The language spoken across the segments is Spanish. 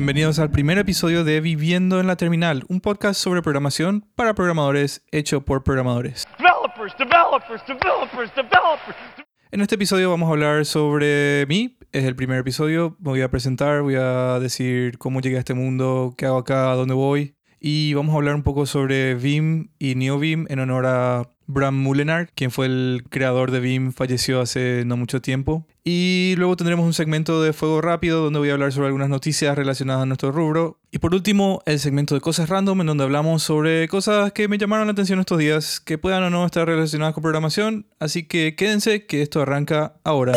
Bienvenidos al primer episodio de Viviendo en la Terminal, un podcast sobre programación para programadores hecho por programadores. Developers, developers, developers, developers. En este episodio vamos a hablar sobre mí. Es el primer episodio. Me voy a presentar, voy a decir cómo llegué a este mundo, qué hago acá, a dónde voy. Y vamos a hablar un poco sobre Vim y NeoVim en honor a Bram Mullenar, quien fue el creador de Vim, falleció hace no mucho tiempo. Y luego tendremos un segmento de fuego rápido donde voy a hablar sobre algunas noticias relacionadas a nuestro rubro. Y por último, el segmento de cosas random en donde hablamos sobre cosas que me llamaron la atención estos días, que puedan o no estar relacionadas con programación. Así que quédense que esto arranca ahora.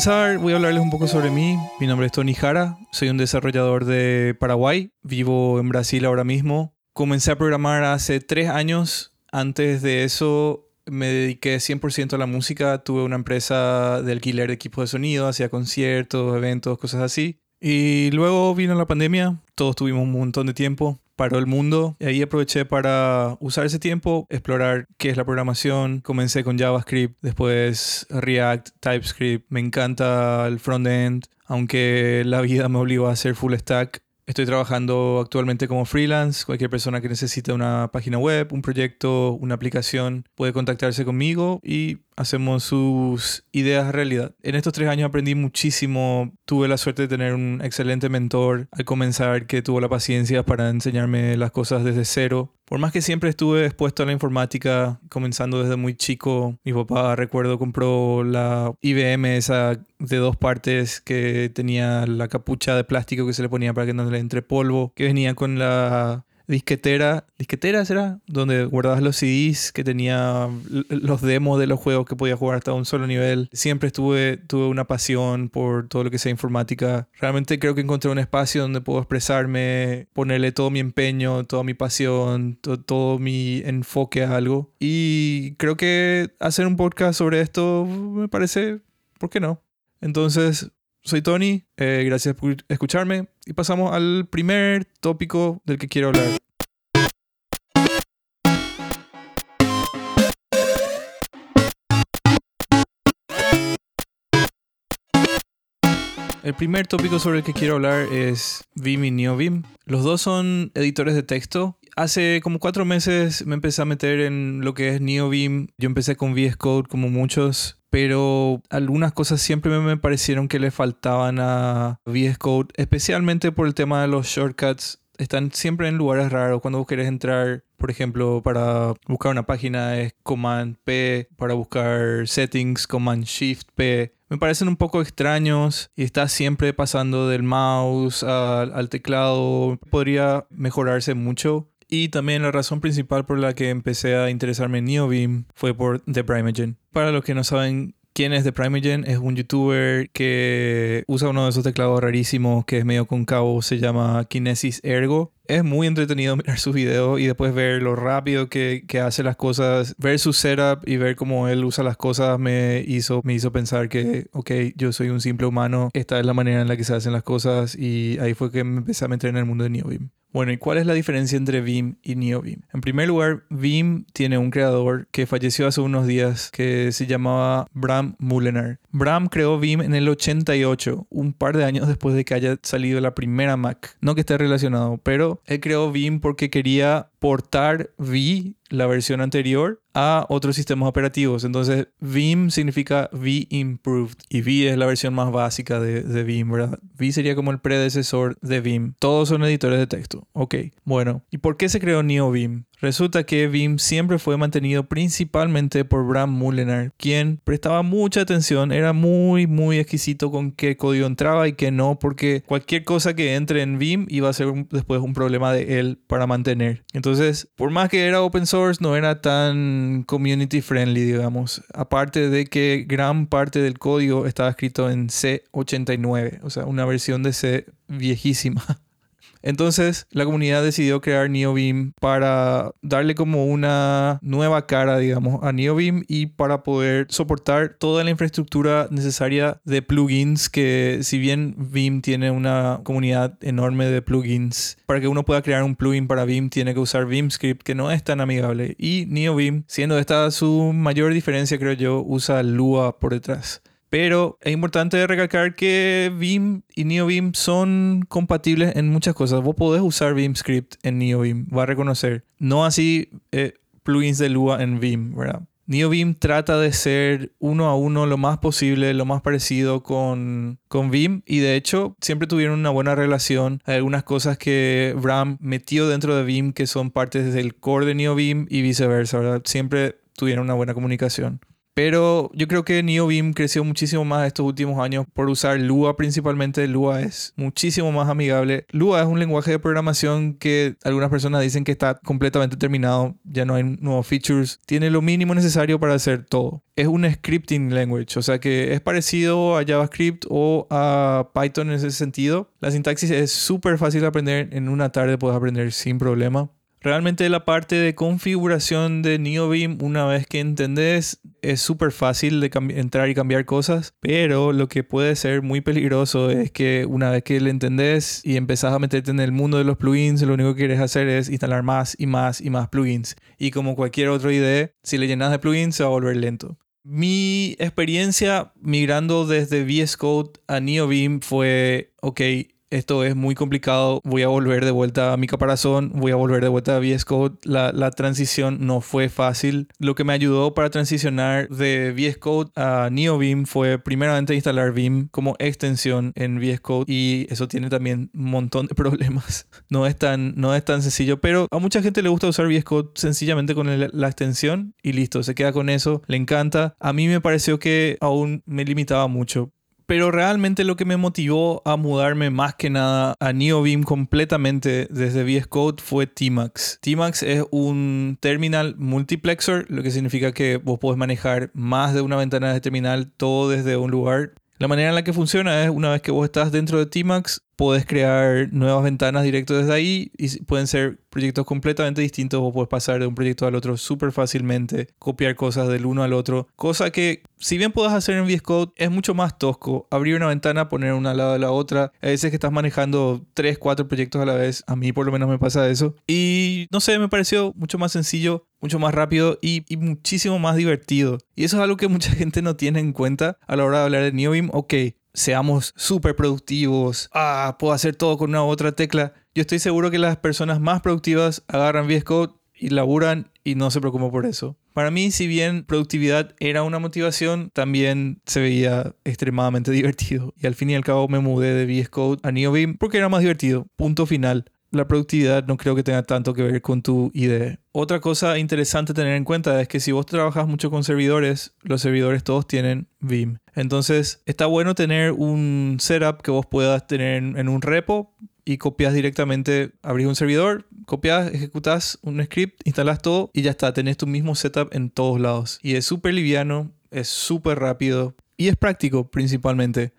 Comenzar voy a hablarles un poco sobre mí. Mi nombre es Tony Jara, soy un desarrollador de Paraguay, vivo en Brasil ahora mismo. Comencé a programar hace tres años. Antes de eso me dediqué 100% a la música. Tuve una empresa de alquiler de equipos de sonido, hacía conciertos, eventos, cosas así. Y luego vino la pandemia, todos tuvimos un montón de tiempo paró el mundo y ahí aproveché para usar ese tiempo, explorar qué es la programación. Comencé con JavaScript, después React, TypeScript. Me encanta el frontend, aunque la vida me obligó a hacer full stack. Estoy trabajando actualmente como freelance. Cualquier persona que necesite una página web, un proyecto, una aplicación, puede contactarse conmigo y hacemos sus ideas realidad. En estos tres años aprendí muchísimo. Tuve la suerte de tener un excelente mentor al comenzar que tuvo la paciencia para enseñarme las cosas desde cero. Por más que siempre estuve expuesto a la informática, comenzando desde muy chico, mi papá, recuerdo, compró la IBM esa de dos partes que tenía la capucha de plástico que se le ponía para que no le entre polvo, que venía con la disquetera, disquetera será, donde guardabas los CDs que tenía los demos de los juegos que podía jugar hasta un solo nivel. Siempre estuve, tuve una pasión por todo lo que sea informática. Realmente creo que encontré un espacio donde puedo expresarme, ponerle todo mi empeño, toda mi pasión, todo mi enfoque a algo. Y creo que hacer un podcast sobre esto me parece, ¿por qué no? Entonces, soy Tony, eh, gracias por escucharme y pasamos al primer tópico del que quiero hablar. El primer tópico sobre el que quiero hablar es Vim y NeoVim. Los dos son editores de texto. Hace como cuatro meses me empecé a meter en lo que es NeoVim. Yo empecé con VS Code como muchos pero algunas cosas siempre me parecieron que le faltaban a VS Code, especialmente por el tema de los shortcuts. Están siempre en lugares raros. Cuando vos querés entrar, por ejemplo, para buscar una página es Command P, para buscar settings, Command Shift P. Me parecen un poco extraños y está siempre pasando del mouse al, al teclado. Podría mejorarse mucho. Y también la razón principal por la que empecé a interesarme en NeoBeam fue por The Primeagen. Para los que no saben quién es The Primeagen, es un youtuber que usa uno de esos teclados rarísimos que es medio concavo, se llama Kinesis Ergo es muy entretenido mirar sus videos y después ver lo rápido que, que, hace las cosas, ver su setup y ver cómo él usa las cosas me hizo, me hizo pensar que, ok, yo soy un simple humano, esta es la manera en la que se hacen las cosas y ahí fue que me empecé a meter en el mundo de NeoBeam. Bueno, ¿y cuál es la diferencia entre Vim y NeoVim? En primer lugar, Vim tiene un creador que falleció hace unos días que se llamaba Bram Mullenar. Bram creó Vim en el 88, un par de años después de que haya salido la primera Mac. No que esté relacionado, pero él creó Vim porque quería portar V, la versión anterior, a otros sistemas operativos. Entonces, Vim significa V Improved y V es la versión más básica de, Vim, ¿verdad? V sería como el predecesor de Vim. Todos son editores de texto. Ok, bueno. ¿Y por qué se creó NeoVim? Resulta que Vim siempre fue mantenido principalmente por Bram Mullenar, quien prestaba mucha atención, era muy, muy exquisito con qué código entraba y qué no, porque cualquier cosa que entre en Vim iba a ser después un problema de él para mantener. Entonces, por más que era open source, no era tan community friendly, digamos. Aparte de que gran parte del código estaba escrito en C89, o sea, una versión de C viejísima. Entonces, la comunidad decidió crear NeoBeam para darle como una nueva cara, digamos, a NeoBeam y para poder soportar toda la infraestructura necesaria de plugins que si bien Beam tiene una comunidad enorme de plugins, para que uno pueda crear un plugin para Beam tiene que usar Script que no es tan amigable y NeoBeam, siendo esta su mayor diferencia creo yo, usa Lua por detrás. Pero es importante recalcar que Vim y NeoBeam son compatibles en muchas cosas. Vos podés usar Vim Script en NeoBeam, va a reconocer. No así eh, plugins de Lua en Vim, ¿verdad? NeoBeam trata de ser uno a uno lo más posible, lo más parecido con, con Vim y de hecho siempre tuvieron una buena relación. Hay algunas cosas que Bram metió dentro de Vim que son partes del core de NeoBeam y viceversa, ¿verdad? Siempre tuvieron una buena comunicación. Pero yo creo que NeoBeam creció muchísimo más estos últimos años por usar Lua principalmente. Lua es muchísimo más amigable. Lua es un lenguaje de programación que algunas personas dicen que está completamente terminado, ya no hay nuevos features. Tiene lo mínimo necesario para hacer todo. Es un scripting language, o sea que es parecido a JavaScript o a Python en ese sentido. La sintaxis es súper fácil de aprender. En una tarde puedes aprender sin problema. Realmente la parte de configuración de NeoBeam, una vez que entendés, es súper fácil de entrar y cambiar cosas, pero lo que puede ser muy peligroso es que una vez que le entendés y empezás a meterte en el mundo de los plugins, lo único que quieres hacer es instalar más y más y más plugins. Y como cualquier otro IDE, si le llenas de plugins se va a volver lento. Mi experiencia migrando desde VS Code a NeoBeam fue, ok, esto es muy complicado, voy a volver de vuelta a mi caparazón, voy a volver de vuelta a VS Code. La, la, transición no fue fácil. Lo que me ayudó para transicionar de VS Code a NeoBeam fue primeramente instalar Beam como extensión en VS Code y eso tiene también un montón de problemas. No es tan, no es tan sencillo, pero a mucha gente le gusta usar VS Code sencillamente con la extensión y listo, se queda con eso, le encanta. A mí me pareció que aún me limitaba mucho pero realmente lo que me motivó a mudarme más que nada a NeoBeam completamente desde VS Code fue Tmax. Tmax es un terminal multiplexer, lo que significa que vos podés manejar más de una ventana de terminal todo desde un lugar. La manera en la que funciona es una vez que vos estás dentro de Tmax, puedes crear nuevas ventanas directo desde ahí y pueden ser proyectos completamente distintos. O puedes pasar de un proyecto al otro súper fácilmente, copiar cosas del uno al otro, cosa que si bien puedes hacer en VS Code es mucho más tosco, abrir una ventana, poner una al lado de la otra, a veces que estás manejando 3, 4 proyectos a la vez, a mí por lo menos me pasa eso. Y no sé, me pareció mucho más sencillo, mucho más rápido y, y muchísimo más divertido. Y eso es algo que mucha gente no tiene en cuenta a la hora de hablar de NeoBeam, ok, seamos súper productivos, ah, puedo hacer todo con una u otra tecla. Yo estoy seguro que las personas más productivas agarran VS Code y laburan y no se preocupan por eso. Para mí, si bien productividad era una motivación, también se veía extremadamente divertido. Y al fin y al cabo me mudé de VS Code a NeoBeam porque era más divertido. Punto final la productividad no creo que tenga tanto que ver con tu idea. Otra cosa interesante tener en cuenta es que si vos trabajas mucho con servidores, los servidores todos tienen Vim. Entonces está bueno tener un setup que vos puedas tener en un repo y copias directamente, abrís un servidor, copias, ejecutas un script, instalas todo y ya está, tenés tu mismo setup en todos lados. Y es súper liviano, es súper rápido y es práctico principalmente.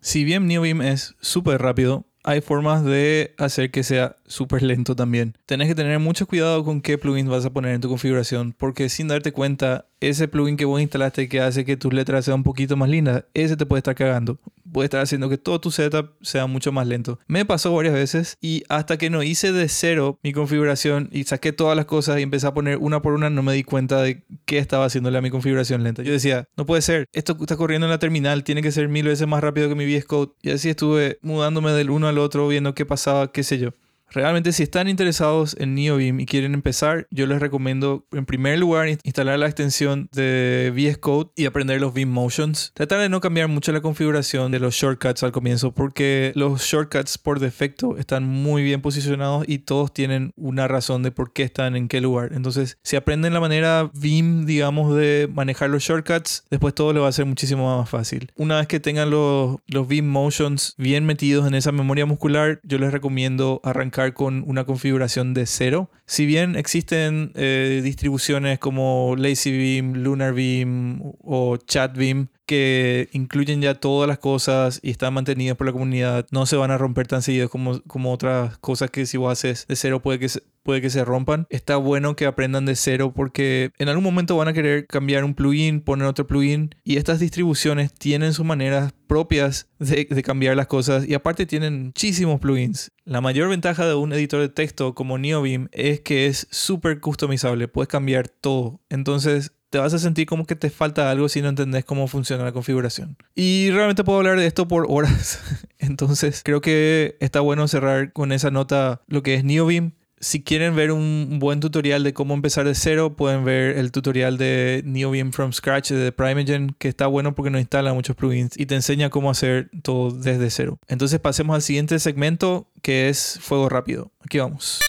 Si bien NeoBeam es súper rápido, hay formas de hacer que sea súper lento también. Tenés que tener mucho cuidado con qué plugin vas a poner en tu configuración, porque sin darte cuenta, ese plugin que vos instalaste que hace que tus letras sean un poquito más lindas, ese te puede estar cagando. Puede estar haciendo que todo tu setup sea mucho más lento. Me pasó varias veces y hasta que no hice de cero mi configuración y saqué todas las cosas y empecé a poner una por una, no me di cuenta de qué estaba haciéndole a mi configuración lenta. Yo decía, no puede ser, esto está corriendo en la terminal, tiene que ser mil veces más rápido que mi VS Code. Y así estuve mudándome del uno al otro, viendo qué pasaba, qué sé yo. Realmente si están interesados en NeoBeam y quieren empezar, yo les recomiendo en primer lugar instalar la extensión de VS Code y aprender los Beam Motions. Tratar de no cambiar mucho la configuración de los shortcuts al comienzo porque los shortcuts por defecto están muy bien posicionados y todos tienen una razón de por qué están en qué lugar. Entonces, si aprenden la manera Beam, digamos, de manejar los shortcuts, después todo le va a ser muchísimo más fácil. Una vez que tengan los, los Beam Motions bien metidos en esa memoria muscular, yo les recomiendo arrancar con una configuración de cero. Si bien existen eh, distribuciones como LazyBeam, LunarBeam o ChatBeam que incluyen ya todas las cosas y están mantenidas por la comunidad. No se van a romper tan seguido como, como otras cosas que si vos haces de cero puede que se, puede que se rompan. Está bueno que aprendan de cero porque en algún momento van a querer cambiar un plugin, poner otro plugin y estas distribuciones tienen sus maneras propias de, de cambiar las cosas y aparte tienen muchísimos plugins. La mayor ventaja de un editor de texto como NeoBeam es que es súper customizable, puedes cambiar todo. Entonces te vas a sentir como que te falta algo si no entendés cómo funciona la configuración. Y realmente puedo hablar de esto por horas. Entonces creo que está bueno cerrar con esa nota lo que es NeoBeam si quieren ver un buen tutorial de cómo empezar de cero, pueden ver el tutorial de NeoBeam from Scratch de Primeagen, que está bueno porque no instala muchos plugins y te enseña cómo hacer todo desde cero. Entonces pasemos al siguiente segmento, que es fuego rápido. Aquí vamos.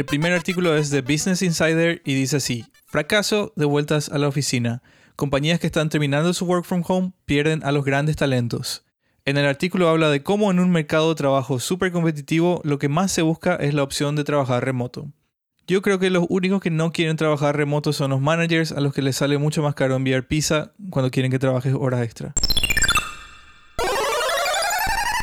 El primer artículo es de Business Insider y dice así, fracaso de vueltas a la oficina. Compañías que están terminando su work from home pierden a los grandes talentos. En el artículo habla de cómo en un mercado de trabajo súper competitivo lo que más se busca es la opción de trabajar remoto. Yo creo que los únicos que no quieren trabajar remoto son los managers a los que les sale mucho más caro enviar pizza cuando quieren que trabajes horas extra.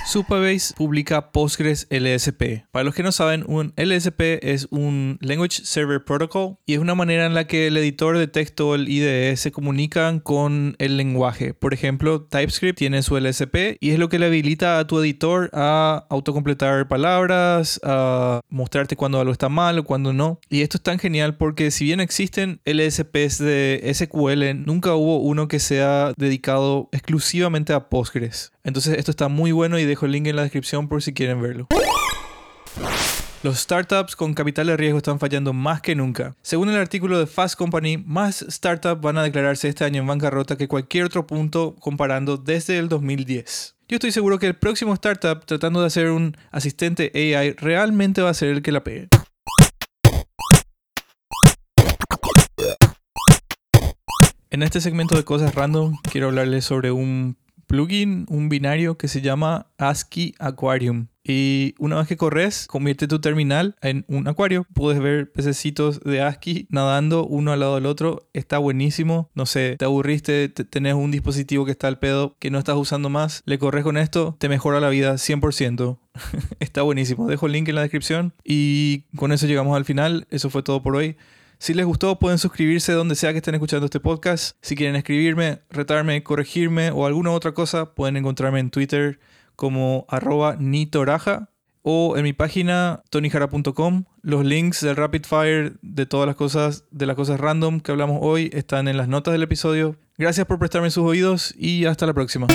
Supabase publica Postgres LSP. Para los que no saben, un LSP es un Language Server Protocol y es una manera en la que el editor de texto el IDE se comunican con el lenguaje. Por ejemplo, TypeScript tiene su LSP y es lo que le habilita a tu editor a autocompletar palabras, a mostrarte cuando algo está mal o cuando no. Y esto es tan genial porque si bien existen LSPs de SQL, nunca hubo uno que sea dedicado exclusivamente a Postgres. Entonces esto está muy bueno y dejo el link en la descripción por si quieren verlo. Los startups con capital de riesgo están fallando más que nunca. Según el artículo de Fast Company, más startups van a declararse este año en bancarrota que cualquier otro punto comparando desde el 2010. Yo estoy seguro que el próximo startup tratando de hacer un asistente AI realmente va a ser el que la pegue. En este segmento de cosas random quiero hablarles sobre un plugin, un binario que se llama ASCII Aquarium. Y una vez que corres, convierte tu terminal en un acuario. Puedes ver pececitos de ASCII nadando uno al lado del otro. Está buenísimo. No sé, te aburriste, tenés un dispositivo que está al pedo, que no estás usando más. Le corres con esto, te mejora la vida 100%. está buenísimo. Dejo el link en la descripción. Y con eso llegamos al final. Eso fue todo por hoy. Si les gustó, pueden suscribirse donde sea que estén escuchando este podcast. Si quieren escribirme, retarme, corregirme o alguna otra cosa, pueden encontrarme en Twitter como arroba nitoraja o en mi página tonijara.com. Los links del Rapid Fire de todas las cosas, de las cosas random que hablamos hoy, están en las notas del episodio. Gracias por prestarme sus oídos y hasta la próxima.